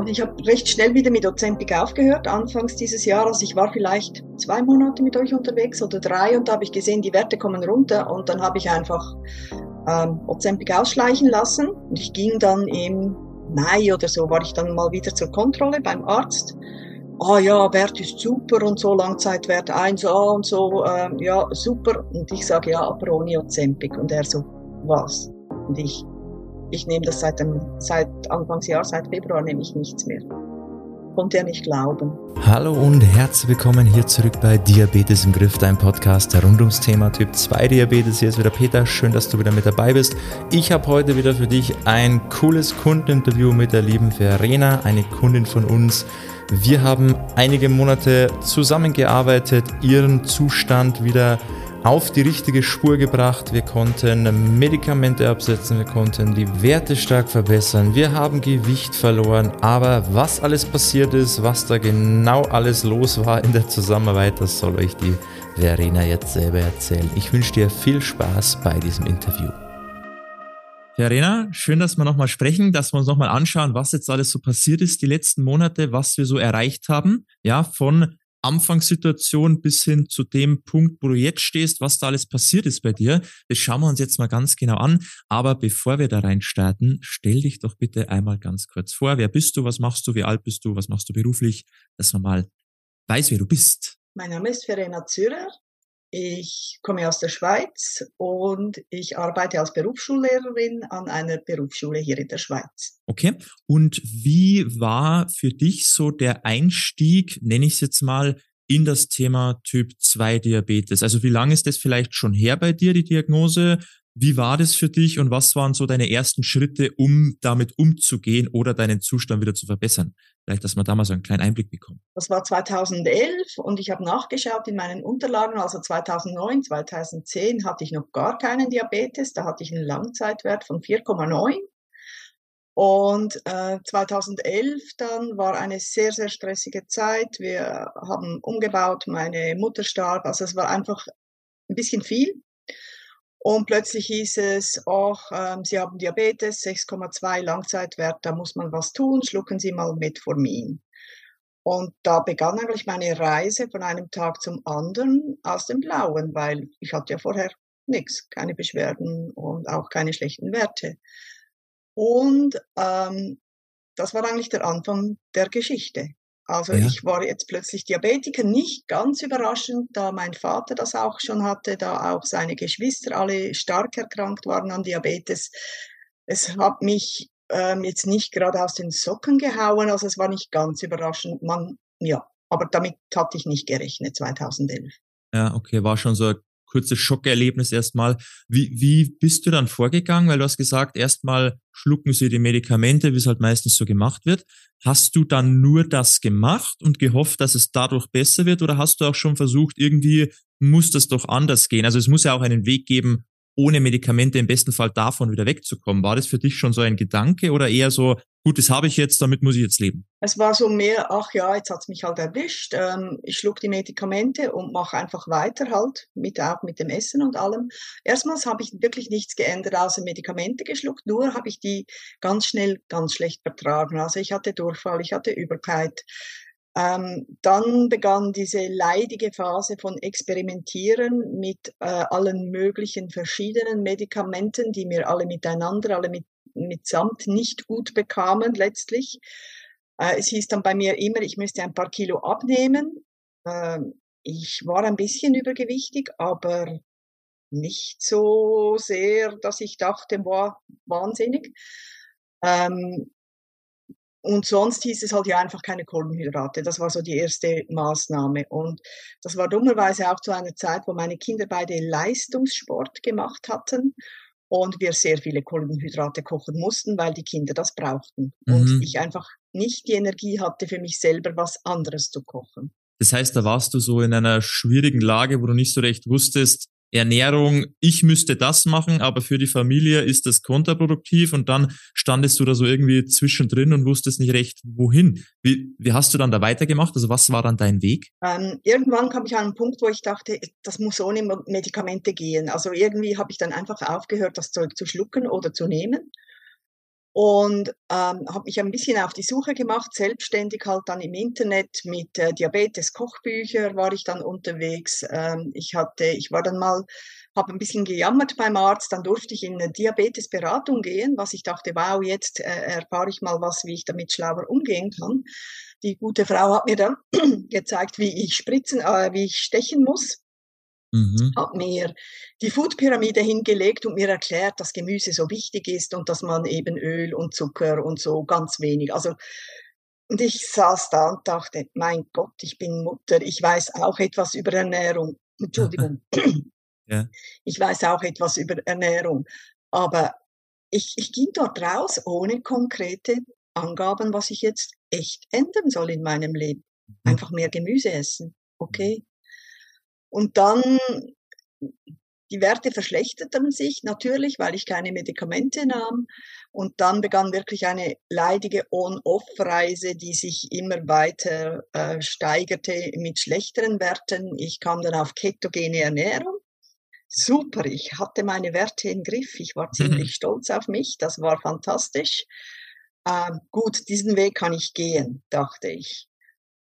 Also ich habe recht schnell wieder mit Ozempic aufgehört, anfangs dieses Jahres. Also ich war vielleicht zwei Monate mit euch unterwegs oder drei und da habe ich gesehen, die Werte kommen runter und dann habe ich einfach ähm, Ozempic ausschleichen lassen. Und ich ging dann im Mai oder so, war ich dann mal wieder zur Kontrolle beim Arzt. Ah oh ja, Wert ist super und so, Langzeitwert 1a und so, ähm, ja, super. Und ich sage, ja, aber ohne Ozempic. Und er so, was? Und ich, ich nehme das seit, dem, seit Anfangsjahr, seit Februar nehme ich nichts mehr. Konnte er nicht glauben. Hallo und herzlich willkommen hier zurück bei Diabetes im Griff, dein Podcast rund ums Thema Typ 2 Diabetes. Hier ist wieder Peter, schön, dass du wieder mit dabei bist. Ich habe heute wieder für dich ein cooles Kundeninterview mit der lieben Verena, eine Kundin von uns. Wir haben einige Monate zusammengearbeitet, ihren Zustand wieder auf die richtige Spur gebracht. Wir konnten Medikamente absetzen, wir konnten die Werte stark verbessern, wir haben Gewicht verloren. Aber was alles passiert ist, was da genau alles los war in der Zusammenarbeit, das soll euch die Verena jetzt selber erzählen. Ich wünsche dir viel Spaß bei diesem Interview. Verena, schön, dass wir nochmal sprechen, dass wir uns nochmal anschauen, was jetzt alles so passiert ist die letzten Monate, was wir so erreicht haben. Ja, von Anfangssituation bis hin zu dem Punkt, wo du jetzt stehst, was da alles passiert ist bei dir. Das schauen wir uns jetzt mal ganz genau an. Aber bevor wir da rein starten, stell dich doch bitte einmal ganz kurz vor. Wer bist du? Was machst du? Wie alt bist du? Was machst du beruflich? Dass man mal weiß, wer du bist. Mein Name ist Verena Zürer. Ich komme aus der Schweiz und ich arbeite als Berufsschullehrerin an einer Berufsschule hier in der Schweiz. Okay. Und wie war für dich so der Einstieg, nenne ich es jetzt mal, in das Thema Typ 2 Diabetes? Also wie lange ist das vielleicht schon her bei dir, die Diagnose? Wie war das für dich und was waren so deine ersten Schritte, um damit umzugehen oder deinen Zustand wieder zu verbessern? Vielleicht, dass man da mal so einen kleinen Einblick bekommt. Das war 2011 und ich habe nachgeschaut in meinen Unterlagen. Also 2009, 2010 hatte ich noch gar keinen Diabetes. Da hatte ich einen Langzeitwert von 4,9. Und äh, 2011 dann war eine sehr, sehr stressige Zeit. Wir haben umgebaut, meine Mutter starb. Also es war einfach ein bisschen viel. Und plötzlich hieß es, ach, ähm, Sie haben Diabetes, 6,2 Langzeitwert, da muss man was tun, schlucken Sie mal Metformin. Und da begann eigentlich meine Reise von einem Tag zum anderen aus dem Blauen, weil ich hatte ja vorher nichts, keine Beschwerden und auch keine schlechten Werte. Und ähm, das war eigentlich der Anfang der Geschichte. Also ja. ich war jetzt plötzlich Diabetiker, nicht ganz überraschend, da mein Vater das auch schon hatte, da auch seine Geschwister alle stark erkrankt waren an Diabetes. Es hat mich ähm, jetzt nicht gerade aus den Socken gehauen, also es war nicht ganz überraschend. Man, ja, aber damit hatte ich nicht gerechnet 2011. Ja, okay, war schon so ein kurzes Schockerlebnis erstmal. Wie, wie bist du dann vorgegangen? Weil du hast gesagt, erstmal schlucken sie die Medikamente, wie es halt meistens so gemacht wird. Hast du dann nur das gemacht und gehofft, dass es dadurch besser wird? Oder hast du auch schon versucht, irgendwie muss das doch anders gehen? Also es muss ja auch einen Weg geben, ohne Medikamente im besten Fall davon wieder wegzukommen. War das für dich schon so ein Gedanke oder eher so, gut, das habe ich jetzt, damit muss ich jetzt leben? Es war so mehr, ach ja, jetzt hat's mich halt erwischt. Ähm, ich schluck die Medikamente und mache einfach weiter halt, mit, auch mit dem Essen und allem. Erstmals habe ich wirklich nichts geändert, außer Medikamente geschluckt, nur habe ich die ganz schnell ganz schlecht vertragen. Also ich hatte Durchfall, ich hatte Übelkeit, ähm, dann begann diese leidige Phase von Experimentieren mit äh, allen möglichen verschiedenen Medikamenten, die mir alle miteinander, alle mit, mitsamt nicht gut bekamen letztlich. Äh, es hieß dann bei mir immer, ich müsste ein paar Kilo abnehmen. Äh, ich war ein bisschen übergewichtig, aber nicht so sehr, dass ich dachte, boah, wahnsinnig. Ähm, und sonst hieß es halt ja einfach keine Kohlenhydrate. Das war so die erste Maßnahme. Und das war dummerweise auch zu einer Zeit, wo meine Kinder beide Leistungssport gemacht hatten und wir sehr viele Kohlenhydrate kochen mussten, weil die Kinder das brauchten. Mhm. Und ich einfach nicht die Energie hatte, für mich selber was anderes zu kochen. Das heißt, da warst du so in einer schwierigen Lage, wo du nicht so recht wusstest, Ernährung, ich müsste das machen, aber für die Familie ist das kontraproduktiv und dann standest du da so irgendwie zwischendrin und wusstest nicht recht, wohin. Wie, wie hast du dann da weitergemacht? Also was war dann dein Weg? Ähm, irgendwann kam ich an einen Punkt, wo ich dachte, das muss ohne Medikamente gehen. Also irgendwie habe ich dann einfach aufgehört, das Zeug zu schlucken oder zu nehmen. Und ähm, habe mich ein bisschen auf die Suche gemacht, selbstständig halt dann im Internet mit äh, Diabetes-Kochbücher war ich dann unterwegs. Ähm, ich hatte, ich war dann mal, habe ein bisschen gejammert beim Arzt, dann durfte ich in eine Diabetesberatung gehen, was ich dachte, wow, jetzt äh, erfahre ich mal was, wie ich damit schlauer umgehen kann. Die gute Frau hat mir dann gezeigt, wie ich spritzen, äh, wie ich stechen muss. Mhm. Hat mir die Foodpyramide hingelegt und mir erklärt, dass Gemüse so wichtig ist und dass man eben Öl und Zucker und so ganz wenig. Also, und ich saß da und dachte, mein Gott, ich bin Mutter, ich weiß auch etwas über Ernährung. Entschuldigung. ja. Ich weiß auch etwas über Ernährung. Aber ich, ich ging dort raus ohne konkrete Angaben, was ich jetzt echt ändern soll in meinem Leben. Mhm. Einfach mehr Gemüse essen. Okay. Und dann, die Werte verschlechterten sich natürlich, weil ich keine Medikamente nahm. Und dann begann wirklich eine leidige On-Off-Reise, die sich immer weiter äh, steigerte mit schlechteren Werten. Ich kam dann auf ketogene Ernährung. Super, ich hatte meine Werte im Griff. Ich war ziemlich stolz auf mich. Das war fantastisch. Ähm, gut, diesen Weg kann ich gehen, dachte ich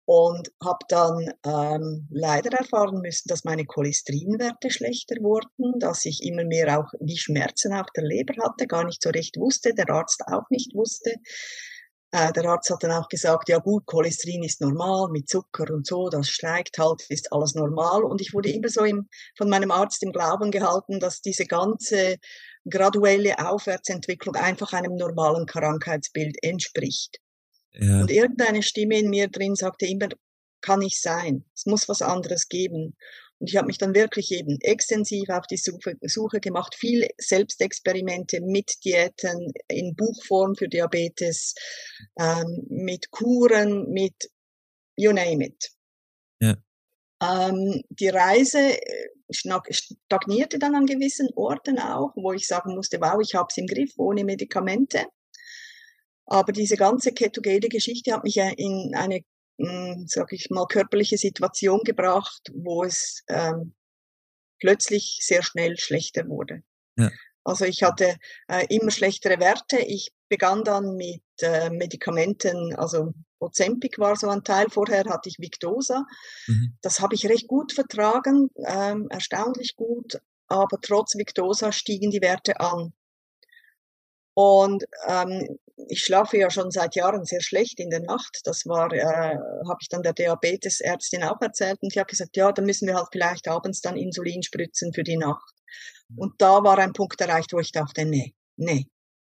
und habe dann ähm, leider erfahren müssen, dass meine Cholesterinwerte schlechter wurden, dass ich immer mehr auch wie Schmerzen auf der Leber hatte, gar nicht so recht wusste, der Arzt auch nicht wusste. Äh, der Arzt hat dann auch gesagt, ja gut, Cholesterin ist normal mit Zucker und so, das steigt halt, ist alles normal. Und ich wurde immer so im, von meinem Arzt im Glauben gehalten, dass diese ganze graduelle Aufwärtsentwicklung einfach einem normalen Krankheitsbild entspricht. Ja. Und irgendeine Stimme in mir drin sagte immer, kann nicht sein. Es muss was anderes geben. Und ich habe mich dann wirklich eben extensiv auf die Suche, Suche gemacht, viel Selbstexperimente mit Diäten in Buchform für Diabetes, ähm, mit Kuren, mit you name it. Ja. Ähm, die Reise äh, stagnierte dann an gewissen Orten auch, wo ich sagen musste, wow, ich habe es im Griff ohne Medikamente. Aber diese ganze ketogene Geschichte hat mich in eine, hm, sag ich mal, körperliche Situation gebracht, wo es ähm, plötzlich sehr schnell schlechter wurde. Ja. Also ich hatte äh, immer schlechtere Werte. Ich begann dann mit äh, Medikamenten, also Ozempic war so ein Teil. Vorher hatte ich Victosa. Mhm. Das habe ich recht gut vertragen, ähm, erstaunlich gut. Aber trotz Victosa stiegen die Werte an. Und ähm, ich schlafe ja schon seit Jahren sehr schlecht in der Nacht. Das war, äh, habe ich dann der Diabetesärztin auch erzählt und die hat gesagt, ja, dann müssen wir halt vielleicht abends dann Insulin spritzen für die Nacht. Mhm. Und da war ein Punkt erreicht, wo ich dachte, nee, nee.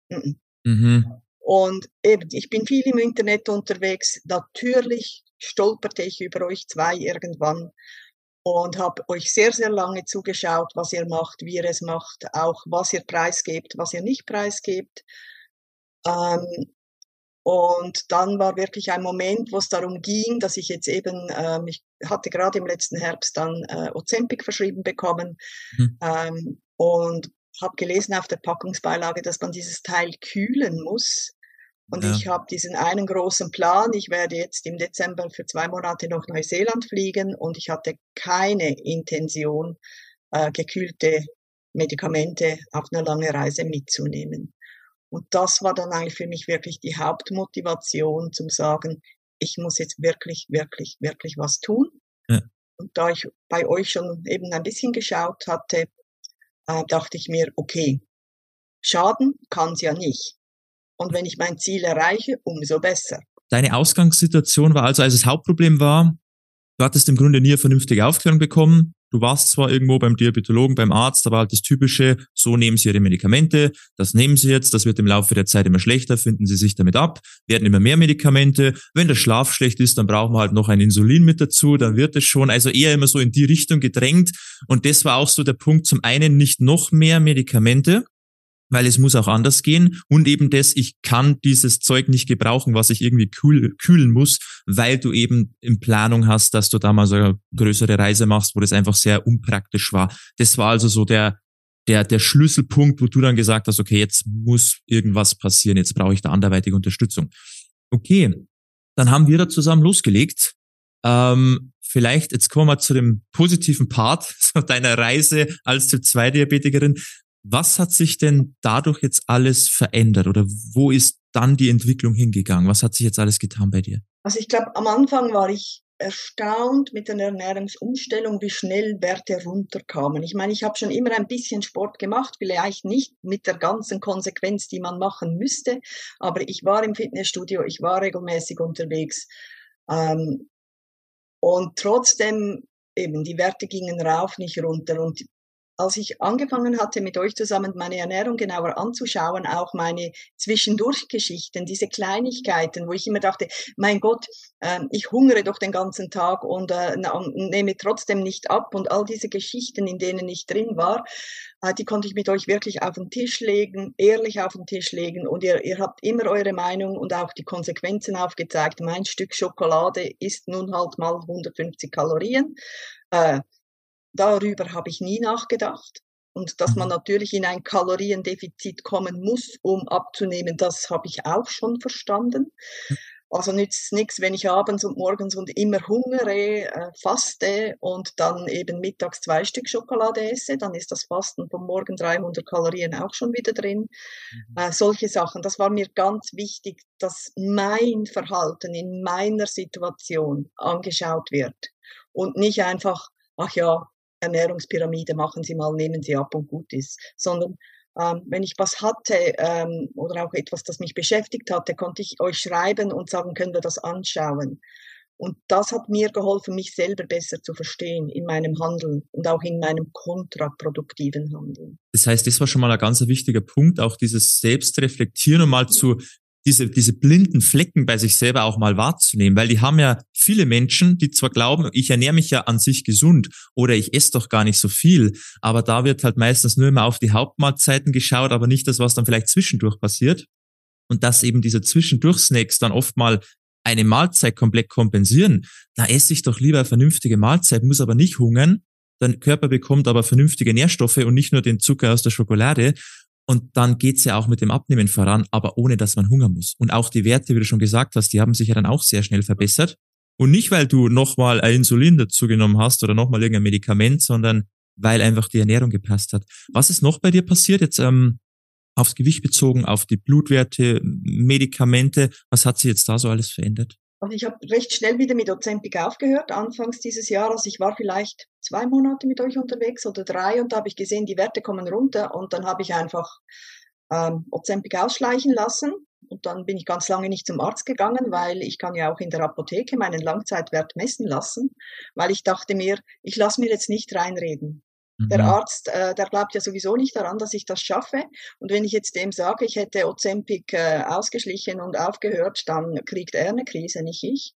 Mm Mhm. Und eben, ich bin viel im Internet unterwegs. Natürlich stolperte ich über euch zwei irgendwann und habe euch sehr, sehr lange zugeschaut, was ihr macht, wie ihr es macht, auch was ihr preisgebt, was ihr nicht preisgebt. Ähm, und dann war wirklich ein Moment, wo es darum ging, dass ich jetzt eben, ähm, ich hatte gerade im letzten Herbst dann äh, Ozempic verschrieben bekommen mhm. ähm, und habe gelesen auf der Packungsbeilage, dass man dieses Teil kühlen muss. Und ja. ich habe diesen einen großen Plan. Ich werde jetzt im Dezember für zwei Monate nach Neuseeland fliegen und ich hatte keine Intention, äh, gekühlte Medikamente auf eine lange Reise mitzunehmen. Und das war dann eigentlich für mich wirklich die Hauptmotivation zum sagen, ich muss jetzt wirklich, wirklich, wirklich was tun. Ja. Und da ich bei euch schon eben ein bisschen geschaut hatte, äh, dachte ich mir, okay, schaden kann es ja nicht. Und wenn ich mein Ziel erreiche, umso besser. Deine Ausgangssituation war also, als das Hauptproblem war, du hattest im Grunde nie eine vernünftige Aufklärung bekommen. Du warst zwar irgendwo beim Diabetologen, beim Arzt, aber halt das Typische, so nehmen Sie Ihre Medikamente, das nehmen Sie jetzt, das wird im Laufe der Zeit immer schlechter, finden Sie sich damit ab, werden immer mehr Medikamente. Wenn der Schlaf schlecht ist, dann brauchen wir halt noch ein Insulin mit dazu, dann wird es schon, also eher immer so in die Richtung gedrängt. Und das war auch so der Punkt, zum einen nicht noch mehr Medikamente, weil es muss auch anders gehen und eben das, ich kann dieses Zeug nicht gebrauchen, was ich irgendwie kühl, kühlen muss, weil du eben in Planung hast, dass du da mal so eine größere Reise machst, wo das einfach sehr unpraktisch war. Das war also so der, der, der Schlüsselpunkt, wo du dann gesagt hast, okay, jetzt muss irgendwas passieren, jetzt brauche ich da anderweitige Unterstützung. Okay, dann haben wir da zusammen losgelegt. Ähm, vielleicht, jetzt kommen wir zu dem positiven Part deiner Reise als Typ 2 Diabetikerin. Was hat sich denn dadurch jetzt alles verändert oder wo ist dann die Entwicklung hingegangen? Was hat sich jetzt alles getan bei dir? Also ich glaube, am Anfang war ich erstaunt mit der Ernährungsumstellung, wie schnell Werte runterkamen. Ich meine, ich habe schon immer ein bisschen Sport gemacht, vielleicht nicht mit der ganzen Konsequenz, die man machen müsste, aber ich war im Fitnessstudio, ich war regelmäßig unterwegs. Ähm, und trotzdem eben, die Werte gingen rauf, nicht runter. Und als ich angefangen hatte, mit euch zusammen meine Ernährung genauer anzuschauen, auch meine Zwischendurchgeschichten, diese Kleinigkeiten, wo ich immer dachte, mein Gott, äh, ich hungere doch den ganzen Tag und äh, nehme trotzdem nicht ab und all diese Geschichten, in denen ich drin war, äh, die konnte ich mit euch wirklich auf den Tisch legen, ehrlich auf den Tisch legen und ihr, ihr habt immer eure Meinung und auch die Konsequenzen aufgezeigt. Mein Stück Schokolade ist nun halt mal 150 Kalorien. Äh, Darüber habe ich nie nachgedacht. Und dass man mhm. natürlich in ein Kaloriendefizit kommen muss, um abzunehmen, das habe ich auch schon verstanden. Also nützt nichts, wenn ich abends und morgens und immer hungere, äh, faste und dann eben mittags zwei Stück Schokolade esse, dann ist das Fasten vom Morgen 300 Kalorien auch schon wieder drin. Mhm. Äh, solche Sachen, das war mir ganz wichtig, dass mein Verhalten in meiner Situation angeschaut wird und nicht einfach, ach ja, Ernährungspyramide machen Sie mal, nehmen Sie ab und gut ist, sondern ähm, wenn ich was hatte ähm, oder auch etwas, das mich beschäftigt hatte, konnte ich euch schreiben und sagen, können wir das anschauen. Und das hat mir geholfen, mich selber besser zu verstehen in meinem Handeln und auch in meinem kontraproduktiven Handeln. Das heißt, das war schon mal ein ganz wichtiger Punkt, auch dieses Selbstreflektieren und mal zu diese, diese blinden Flecken bei sich selber auch mal wahrzunehmen, weil die haben ja viele Menschen, die zwar glauben, ich ernähre mich ja an sich gesund oder ich esse doch gar nicht so viel, aber da wird halt meistens nur immer auf die Hauptmahlzeiten geschaut, aber nicht das, was dann vielleicht zwischendurch passiert. Und dass eben diese Zwischendurch-Snacks dann oft mal eine Mahlzeit komplett kompensieren, da esse ich doch lieber eine vernünftige Mahlzeit, muss aber nicht hungern, dein Körper bekommt aber vernünftige Nährstoffe und nicht nur den Zucker aus der Schokolade. Und dann geht's ja auch mit dem Abnehmen voran, aber ohne dass man hungern muss. Und auch die Werte, wie du schon gesagt hast, die haben sich ja dann auch sehr schnell verbessert. Und nicht, weil du nochmal ein Insulin dazugenommen hast oder nochmal irgendein Medikament, sondern weil einfach die Ernährung gepasst hat. Was ist noch bei dir passiert? Jetzt ähm, aufs Gewicht bezogen, auf die Blutwerte, Medikamente. Was hat sich jetzt da so alles verändert? Also ich habe recht schnell wieder mit Ozempic aufgehört, anfangs dieses Jahres. Ich war vielleicht zwei Monate mit euch unterwegs oder drei und da habe ich gesehen, die Werte kommen runter und dann habe ich einfach ähm, Ozempic ausschleichen lassen und dann bin ich ganz lange nicht zum Arzt gegangen, weil ich kann ja auch in der Apotheke meinen Langzeitwert messen lassen, weil ich dachte mir, ich lasse mir jetzt nicht reinreden. Der mhm. Arzt, äh, der glaubt ja sowieso nicht daran, dass ich das schaffe. Und wenn ich jetzt dem sage, ich hätte Ozempic äh, ausgeschlichen und aufgehört, dann kriegt er eine Krise, nicht ich.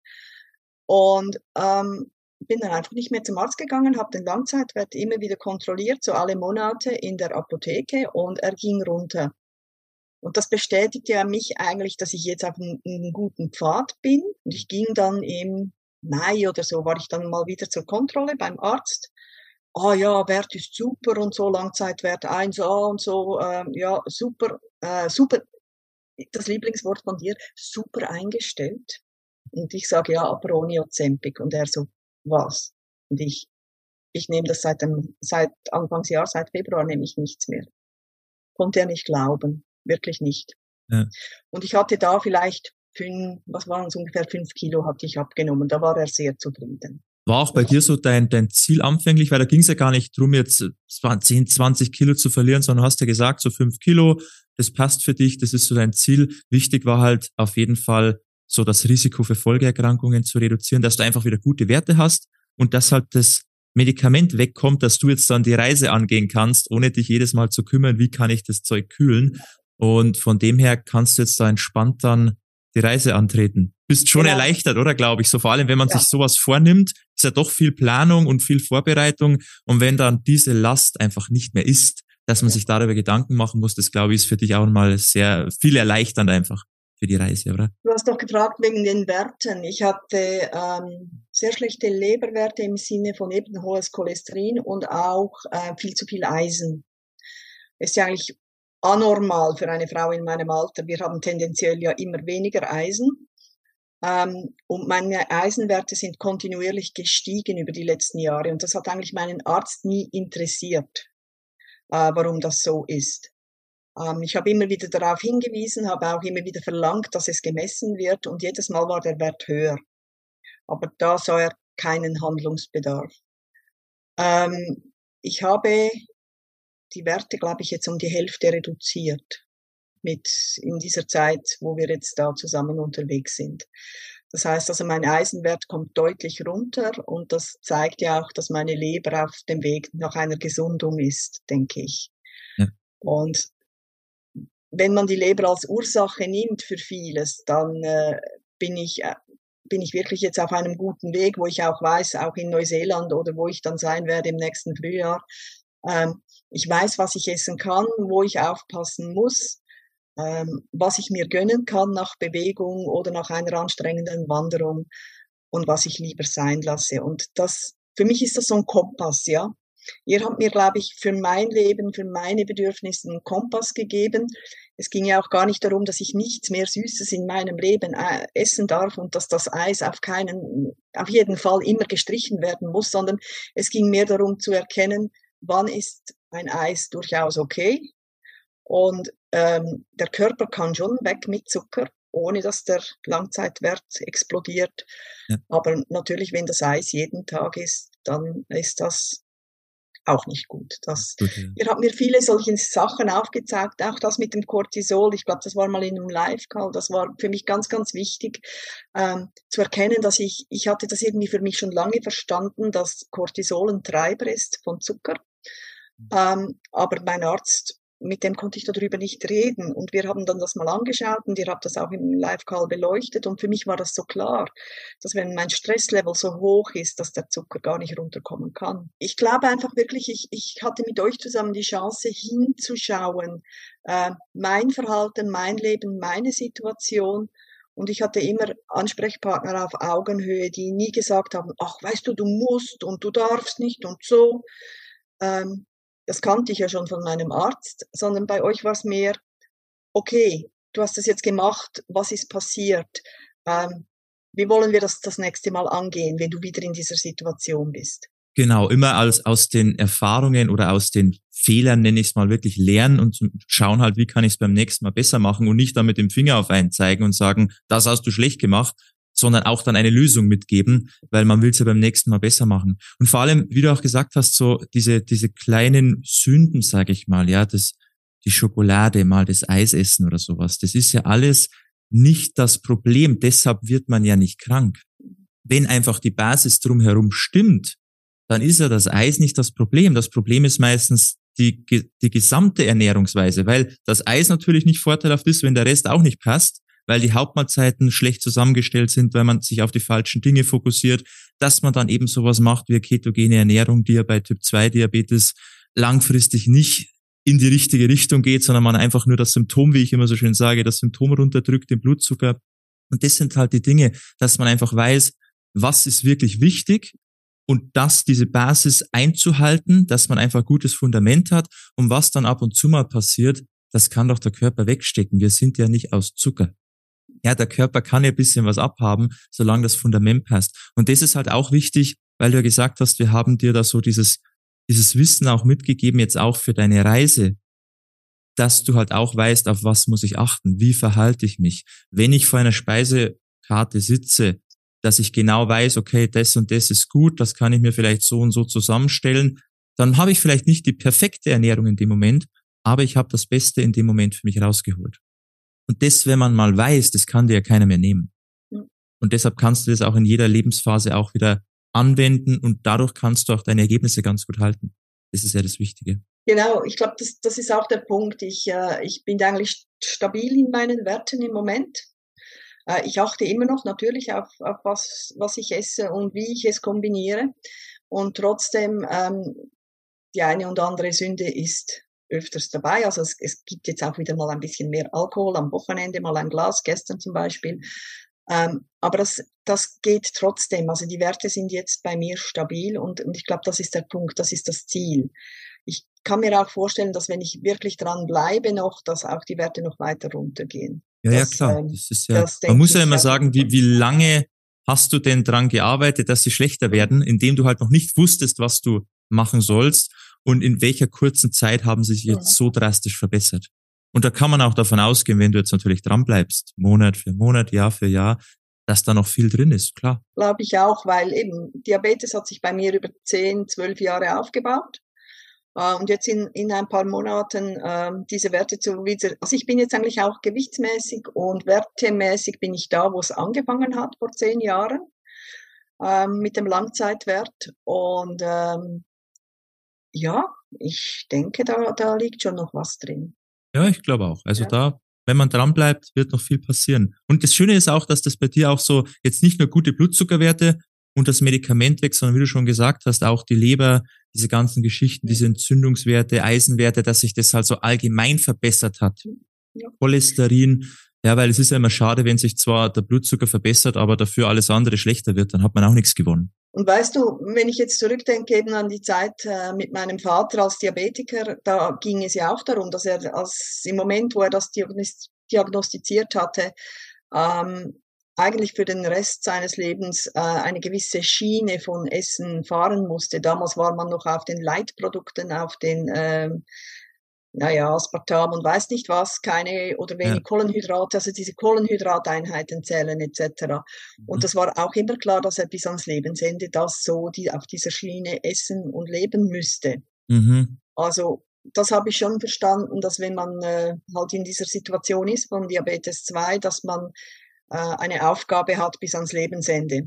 Und ähm, bin dann einfach nicht mehr zum Arzt gegangen, habe den Langzeitwert immer wieder kontrolliert, so alle Monate in der Apotheke und er ging runter. Und das bestätigt ja mich eigentlich, dass ich jetzt auf einem, einem guten Pfad bin. Und ich ging dann im Mai oder so, war ich dann mal wieder zur Kontrolle beim Arzt ah ja, Wert ist super und so, Langzeitwert 1a und so, ähm, ja, super, äh, super, das Lieblingswort von dir, super eingestellt. Und ich sage, ja, aber ohne Ozempic. Und er so, was? Und ich, ich nehme das seit dem, seit Anfangsjahr, seit Februar nehme ich nichts mehr. Konnte er nicht glauben. Wirklich nicht. Ja. Und ich hatte da vielleicht fünf, was waren es ungefähr fünf Kilo hatte ich abgenommen. Da war er sehr zufrieden. War auch bei dir so dein, dein Ziel anfänglich, weil da ging es ja gar nicht drum, jetzt 10, 20 Kilo zu verlieren, sondern hast ja gesagt, so 5 Kilo, das passt für dich, das ist so dein Ziel. Wichtig war halt auf jeden Fall so das Risiko für Folgeerkrankungen zu reduzieren, dass du einfach wieder gute Werte hast und dass halt das Medikament wegkommt, dass du jetzt dann die Reise angehen kannst, ohne dich jedes Mal zu kümmern, wie kann ich das Zeug kühlen. Und von dem her kannst du jetzt da entspannt dann die Reise antreten. Bist schon genau. erleichtert, oder glaube ich? So vor allem, wenn man ja. sich sowas vornimmt, ist ja doch viel Planung und viel Vorbereitung. Und wenn dann diese Last einfach nicht mehr ist, dass man ja. sich darüber Gedanken machen muss, das glaube ich, ist für dich auch mal sehr viel erleichternd einfach für die Reise, oder? Du hast doch gefragt wegen den Werten. Ich hatte ähm, sehr schlechte Leberwerte im Sinne von eben hohes Cholesterin und auch äh, viel zu viel Eisen. Ist ja eigentlich anormal für eine Frau in meinem Alter. Wir haben tendenziell ja immer weniger Eisen. Ähm, und meine Eisenwerte sind kontinuierlich gestiegen über die letzten Jahre. Und das hat eigentlich meinen Arzt nie interessiert. äh, warum das so ist. Ähm, ich habe immer wieder darauf hingewiesen, habe auch immer wieder verlangt, dass es gemessen wird und jedes Mal war der Wert höher. Aber da sah er keinen Handlungsbedarf. Ähm, ich habe die Werte, glaube ich, jetzt um die Hälfte reduziert mit in dieser Zeit, wo wir jetzt da zusammen unterwegs sind. Das heißt also, mein Eisenwert kommt deutlich runter und das zeigt ja auch, dass meine Leber auf dem Weg nach einer Gesundung ist, denke ich. Ja. Und wenn man die Leber als Ursache nimmt für vieles, dann äh, bin ich äh, bin ich wirklich jetzt auf einem guten Weg, wo ich auch weiß, auch in Neuseeland oder wo ich dann sein werde im nächsten Frühjahr. Ähm, ich weiß, was ich essen kann, wo ich aufpassen muss, ähm, was ich mir gönnen kann nach Bewegung oder nach einer anstrengenden Wanderung und was ich lieber sein lasse. Und das, für mich ist das so ein Kompass, ja. Ihr habt mir, glaube ich, für mein Leben, für meine Bedürfnisse einen Kompass gegeben. Es ging ja auch gar nicht darum, dass ich nichts mehr Süßes in meinem Leben äh, essen darf und dass das Eis auf keinen, auf jeden Fall immer gestrichen werden muss, sondern es ging mehr darum zu erkennen, wann ist ein Eis durchaus okay. Und ähm, der Körper kann schon weg mit Zucker, ohne dass der Langzeitwert explodiert. Ja. Aber natürlich, wenn das Eis jeden Tag ist, dann ist das auch nicht gut. Das, okay. Ihr habt mir viele solche Sachen aufgezeigt, auch das mit dem Cortisol. Ich glaube, das war mal in einem Live-Call. Das war für mich ganz, ganz wichtig ähm, zu erkennen, dass ich, ich hatte das irgendwie für mich schon lange verstanden, dass Cortisol ein Treiber ist von Zucker. Mhm. Ähm, aber mein Arzt mit dem konnte ich darüber nicht reden. Und wir haben dann das mal angeschaut und ihr habt das auch im Live-Call beleuchtet. Und für mich war das so klar, dass wenn mein Stresslevel so hoch ist, dass der Zucker gar nicht runterkommen kann. Ich glaube einfach wirklich, ich, ich hatte mit euch zusammen die Chance hinzuschauen, äh, mein Verhalten, mein Leben, meine Situation. Und ich hatte immer Ansprechpartner auf Augenhöhe, die nie gesagt haben, ach, weißt du, du musst und du darfst nicht und so. Ähm, das kannte ich ja schon von meinem Arzt, sondern bei euch war es mehr, okay, du hast das jetzt gemacht, was ist passiert? Ähm, wie wollen wir das das nächste Mal angehen, wenn du wieder in dieser Situation bist? Genau, immer als aus den Erfahrungen oder aus den Fehlern, nenne ich es mal, wirklich lernen und schauen halt, wie kann ich es beim nächsten Mal besser machen und nicht dann mit dem Finger auf einen zeigen und sagen, das hast du schlecht gemacht, sondern auch dann eine Lösung mitgeben, weil man will es ja beim nächsten Mal besser machen. Und vor allem, wie du auch gesagt hast, so diese, diese kleinen Sünden, sage ich mal, ja, das, die Schokolade, mal das Eis essen oder sowas, das ist ja alles nicht das Problem. Deshalb wird man ja nicht krank. Wenn einfach die Basis drumherum stimmt, dann ist ja das Eis nicht das Problem. Das Problem ist meistens die, die gesamte Ernährungsweise, weil das Eis natürlich nicht vorteilhaft ist, wenn der Rest auch nicht passt weil die Hauptmahlzeiten schlecht zusammengestellt sind, weil man sich auf die falschen Dinge fokussiert, dass man dann eben sowas macht wie ketogene Ernährung, die ja bei Typ 2 Diabetes langfristig nicht in die richtige Richtung geht, sondern man einfach nur das Symptom, wie ich immer so schön sage, das Symptom runterdrückt, den Blutzucker. Und das sind halt die Dinge, dass man einfach weiß, was ist wirklich wichtig und das, diese Basis einzuhalten, dass man einfach gutes Fundament hat und was dann ab und zu mal passiert, das kann doch der Körper wegstecken. Wir sind ja nicht aus Zucker ja, der Körper kann ja ein bisschen was abhaben, solange das Fundament passt. Und das ist halt auch wichtig, weil du ja gesagt hast, wir haben dir da so dieses, dieses Wissen auch mitgegeben, jetzt auch für deine Reise, dass du halt auch weißt, auf was muss ich achten, wie verhalte ich mich. Wenn ich vor einer Speisekarte sitze, dass ich genau weiß, okay, das und das ist gut, das kann ich mir vielleicht so und so zusammenstellen, dann habe ich vielleicht nicht die perfekte Ernährung in dem Moment, aber ich habe das Beste in dem Moment für mich rausgeholt. Und das, wenn man mal weiß, das kann dir ja keiner mehr nehmen. Und deshalb kannst du das auch in jeder Lebensphase auch wieder anwenden und dadurch kannst du auch deine Ergebnisse ganz gut halten. Das ist ja das Wichtige. Genau, ich glaube, das, das ist auch der Punkt. Ich, äh, ich bin eigentlich stabil in meinen Werten im Moment. Äh, ich achte immer noch natürlich auf, auf was, was ich esse und wie ich es kombiniere. Und trotzdem, ähm, die eine und andere Sünde ist öfters dabei. Also es, es gibt jetzt auch wieder mal ein bisschen mehr Alkohol am Wochenende, mal ein Glas, gestern zum Beispiel. Ähm, aber das, das geht trotzdem. Also die Werte sind jetzt bei mir stabil und, und ich glaube, das ist der Punkt, das ist das Ziel. Ich kann mir auch vorstellen, dass wenn ich wirklich dran bleibe noch, dass auch die Werte noch weiter runtergehen. Ja, das, ja, klar. Ähm, das ist ja, man muss ja immer sagen, wie, wie lange hast du denn dran gearbeitet, dass sie schlechter werden, indem du halt noch nicht wusstest, was du machen sollst und in welcher kurzen Zeit haben sie sich jetzt so drastisch verbessert. Und da kann man auch davon ausgehen, wenn du jetzt natürlich dran bleibst, Monat für Monat, Jahr für Jahr, dass da noch viel drin ist, klar. Glaube ich auch, weil eben Diabetes hat sich bei mir über zehn, zwölf Jahre aufgebaut. Äh, und jetzt in, in ein paar Monaten äh, diese Werte zu wieder, also ich bin jetzt eigentlich auch gewichtsmäßig und wertemäßig bin ich da, wo es angefangen hat vor zehn Jahren ähm, mit dem Langzeitwert. Und ähm, ja, ich denke, da, da liegt schon noch was drin. Ja, ich glaube auch. Also ja. da, wenn man dran bleibt, wird noch viel passieren. Und das Schöne ist auch, dass das bei dir auch so jetzt nicht nur gute Blutzuckerwerte und das Medikament weg, sondern wie du schon gesagt hast, auch die Leber, diese ganzen Geschichten, diese Entzündungswerte, Eisenwerte, dass sich das halt so allgemein verbessert hat. Ja. Cholesterin, ja, weil es ist ja immer schade, wenn sich zwar der Blutzucker verbessert, aber dafür alles andere schlechter wird, dann hat man auch nichts gewonnen. Und weißt du, wenn ich jetzt zurückdenke eben an die Zeit äh, mit meinem Vater als Diabetiker, da ging es ja auch darum, dass er als im Moment, wo er das diagnostiziert hatte, ähm, eigentlich für den Rest seines Lebens äh, eine gewisse Schiene von Essen fahren musste. Damals war man noch auf den Leitprodukten, auf den ähm, naja, Aspartam und weiß nicht was, keine oder wenig ja. Kohlenhydrate, also diese Kohlenhydrateinheiten zählen etc. Mhm. Und das war auch immer klar, dass er bis ans Lebensende das so die, auf dieser Schiene essen und leben müsste. Mhm. Also das habe ich schon verstanden, dass wenn man äh, halt in dieser Situation ist von Diabetes 2, dass man äh, eine Aufgabe hat bis ans Lebensende.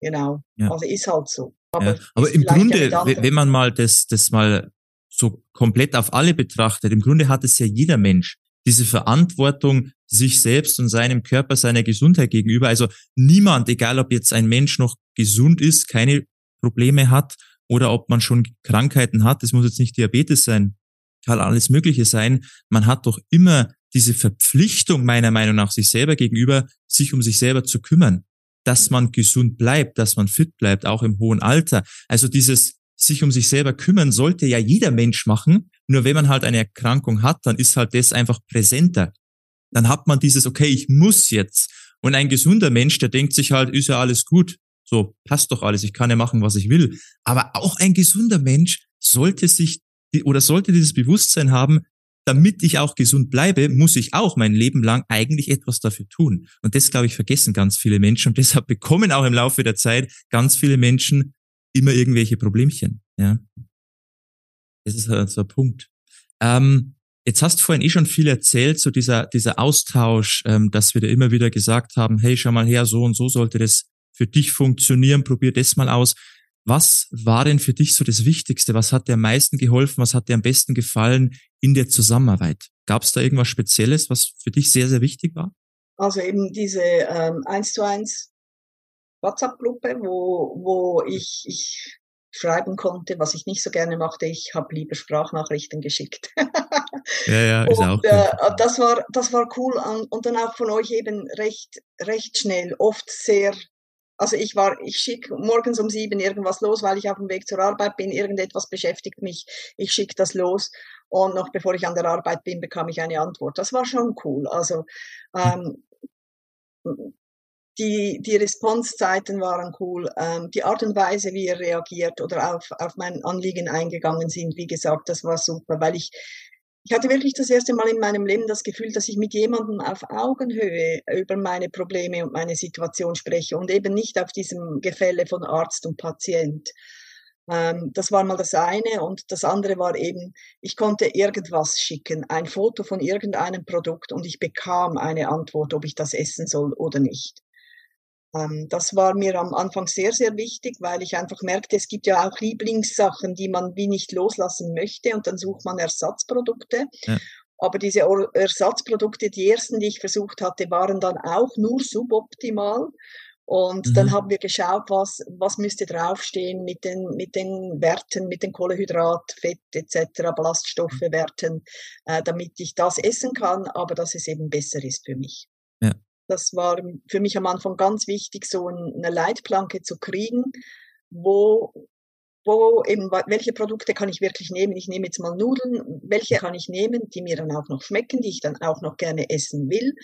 Genau. Ja. Also ist halt so. Aber, ja. Aber im Grunde, wenn man mal das, das mal so komplett auf alle betrachtet, im Grunde hat es ja jeder Mensch diese Verantwortung sich selbst und seinem Körper, seiner Gesundheit gegenüber. Also niemand, egal ob jetzt ein Mensch noch gesund ist, keine Probleme hat oder ob man schon Krankheiten hat, es muss jetzt nicht Diabetes sein, kann alles Mögliche sein. Man hat doch immer diese Verpflichtung meiner Meinung nach sich selber gegenüber, sich um sich selber zu kümmern, dass man gesund bleibt, dass man fit bleibt, auch im hohen Alter. Also dieses sich um sich selber kümmern sollte ja jeder Mensch machen. Nur wenn man halt eine Erkrankung hat, dann ist halt das einfach präsenter. Dann hat man dieses, okay, ich muss jetzt. Und ein gesunder Mensch, der denkt sich halt, ist ja alles gut. So, passt doch alles, ich kann ja machen, was ich will. Aber auch ein gesunder Mensch sollte sich oder sollte dieses Bewusstsein haben, damit ich auch gesund bleibe, muss ich auch mein Leben lang eigentlich etwas dafür tun. Und das, glaube ich, vergessen ganz viele Menschen. Und deshalb bekommen auch im Laufe der Zeit ganz viele Menschen immer irgendwelche Problemchen. Ja, das ist halt so ein Punkt. Ähm, jetzt hast du vorhin eh schon viel erzählt, so dieser dieser Austausch, ähm, dass wir da immer wieder gesagt haben, hey, schau mal her, so und so sollte das für dich funktionieren, probier das mal aus. Was war denn für dich so das Wichtigste? Was hat dir am meisten geholfen? Was hat dir am besten gefallen in der Zusammenarbeit? Gab es da irgendwas Spezielles, was für dich sehr, sehr wichtig war? Also eben diese ähm, 1 zu 1 WhatsApp-Gruppe, wo, wo ich, ich schreiben konnte, was ich nicht so gerne machte. Ich habe lieber Sprachnachrichten geschickt. ja, ja, ist und, auch. Äh, das war, das war cool und dann auch von euch eben recht, recht schnell, oft sehr. Also ich war, ich schicke morgens um sieben irgendwas los, weil ich auf dem Weg zur Arbeit bin. Irgendetwas beschäftigt mich. Ich schicke das los und noch bevor ich an der Arbeit bin, bekam ich eine Antwort. Das war schon cool. Also ähm, die, die Responsezeiten waren cool. Ähm, die Art und Weise, wie ihr reagiert oder auf, auf mein Anliegen eingegangen sind, wie gesagt, das war super, weil ich, ich hatte wirklich das erste Mal in meinem Leben das Gefühl, dass ich mit jemandem auf Augenhöhe über meine Probleme und meine Situation spreche und eben nicht auf diesem Gefälle von Arzt und Patient. Ähm, das war mal das eine und das andere war eben, ich konnte irgendwas schicken, ein Foto von irgendeinem Produkt und ich bekam eine Antwort, ob ich das essen soll oder nicht. Ähm, das war mir am Anfang sehr, sehr wichtig, weil ich einfach merkte, es gibt ja auch Lieblingssachen, die man wie nicht loslassen möchte und dann sucht man Ersatzprodukte. Ja. Aber diese Ersatzprodukte, die ersten, die ich versucht hatte, waren dann auch nur suboptimal. Und mhm. dann haben wir geschaut, was, was müsste draufstehen mit den, mit den Werten, mit den Kohlehydrat, Fett etc., Ballaststoffewerten, äh, damit ich das essen kann, aber dass es eben besser ist für mich. Das war für mich am Anfang ganz wichtig, so eine Leitplanke zu kriegen, wo, wo eben, welche Produkte kann ich wirklich nehmen? Ich nehme jetzt mal Nudeln. Welche kann ich nehmen, die mir dann auch noch schmecken, die ich dann auch noch gerne essen will?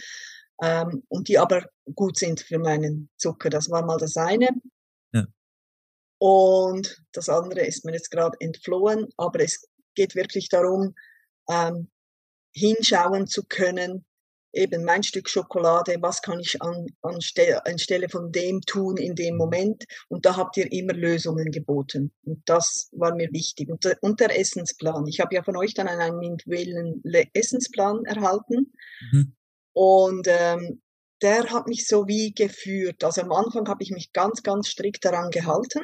Ähm, und die aber gut sind für meinen Zucker. Das war mal das eine. Ja. Und das andere ist mir jetzt gerade entflohen, aber es geht wirklich darum, ähm, hinschauen zu können, eben mein Stück Schokolade, was kann ich an, anstelle, anstelle von dem tun in dem Moment? Und da habt ihr immer Lösungen geboten. Und das war mir wichtig. Und der, und der Essensplan. Ich habe ja von euch dann einen individuellen Essensplan erhalten. Mhm. Und ähm, der hat mich so wie geführt. Also am Anfang habe ich mich ganz, ganz strikt daran gehalten.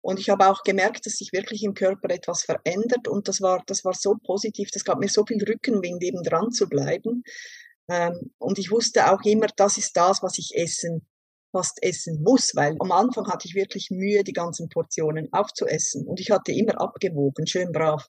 Und ich habe auch gemerkt, dass sich wirklich im Körper etwas verändert. Und das war, das war so positiv. Das gab mir so viel Rückenwind, eben dran zu bleiben. Ähm, und ich wusste auch immer, das ist das, was ich essen, fast essen muss, weil am Anfang hatte ich wirklich Mühe, die ganzen Portionen aufzuessen. Und ich hatte immer abgewogen, schön brav.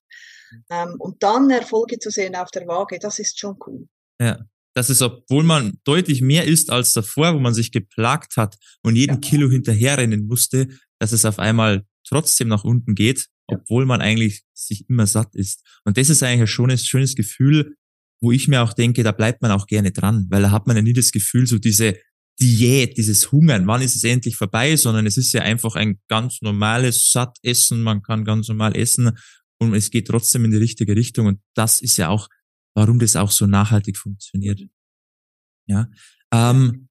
Ähm, und dann Erfolge zu sehen auf der Waage, das ist schon cool. Ja. Das ist, obwohl man deutlich mehr isst als davor, wo man sich geplagt hat und jeden ja. Kilo hinterherrennen musste, dass es auf einmal trotzdem nach unten geht, obwohl man eigentlich sich immer satt ist. Und das ist eigentlich ein schönes, schönes Gefühl, wo ich mir auch denke, da bleibt man auch gerne dran, weil da hat man ja nie das Gefühl, so diese Diät, dieses Hungern, wann ist es endlich vorbei, sondern es ist ja einfach ein ganz normales Sattessen, man kann ganz normal essen und es geht trotzdem in die richtige Richtung und das ist ja auch, warum das auch so nachhaltig funktioniert. Ja, ähm,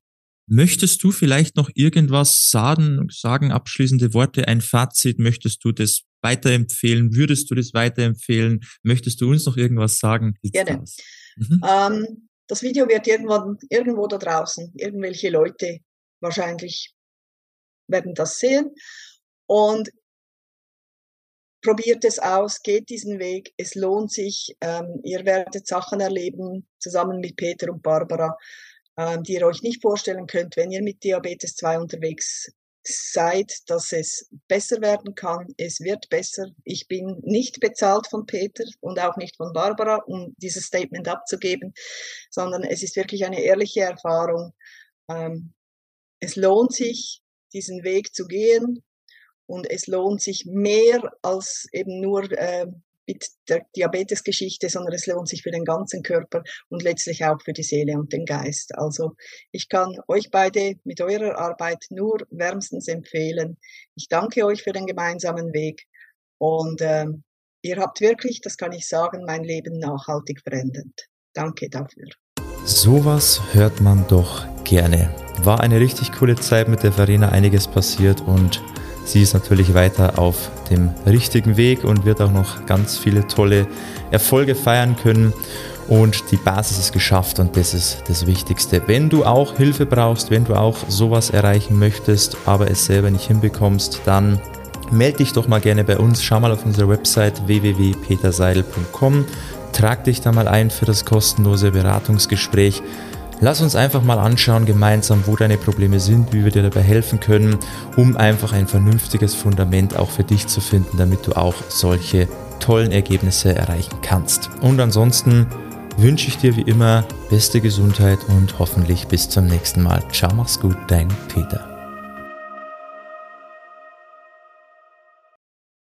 möchtest du vielleicht noch irgendwas sagen, sagen, abschließende Worte, ein Fazit, möchtest du das weiterempfehlen? Würdest du das weiterempfehlen? Möchtest du uns noch irgendwas sagen? Gerne. Mhm. Ähm, das Video wird irgendwann, irgendwo da draußen, irgendwelche Leute wahrscheinlich werden das sehen. Und probiert es aus, geht diesen Weg, es lohnt sich. Ähm, ihr werdet Sachen erleben, zusammen mit Peter und Barbara, ähm, die ihr euch nicht vorstellen könnt, wenn ihr mit Diabetes 2 unterwegs seid, dass es besser werden kann. Es wird besser. Ich bin nicht bezahlt von Peter und auch nicht von Barbara, um dieses Statement abzugeben, sondern es ist wirklich eine ehrliche Erfahrung. Ähm, es lohnt sich, diesen Weg zu gehen und es lohnt sich mehr als eben nur äh, mit der Diabetesgeschichte, sondern es lohnt sich für den ganzen Körper und letztlich auch für die Seele und den Geist. Also ich kann euch beide mit eurer Arbeit nur wärmstens empfehlen. Ich danke euch für den gemeinsamen Weg und äh, ihr habt wirklich, das kann ich sagen, mein Leben nachhaltig verändert. Danke dafür. Sowas hört man doch gerne. War eine richtig coole Zeit mit der Verena, einiges passiert und Sie ist natürlich weiter auf dem richtigen Weg und wird auch noch ganz viele tolle Erfolge feiern können. Und die Basis ist geschafft und das ist das Wichtigste. Wenn du auch Hilfe brauchst, wenn du auch sowas erreichen möchtest, aber es selber nicht hinbekommst, dann melde dich doch mal gerne bei uns. Schau mal auf unsere Website www.peterseidel.com. Trag dich da mal ein für das kostenlose Beratungsgespräch. Lass uns einfach mal anschauen gemeinsam, wo deine Probleme sind, wie wir dir dabei helfen können, um einfach ein vernünftiges Fundament auch für dich zu finden, damit du auch solche tollen Ergebnisse erreichen kannst. Und ansonsten wünsche ich dir wie immer beste Gesundheit und hoffentlich bis zum nächsten Mal. Ciao, mach's gut, dein Peter.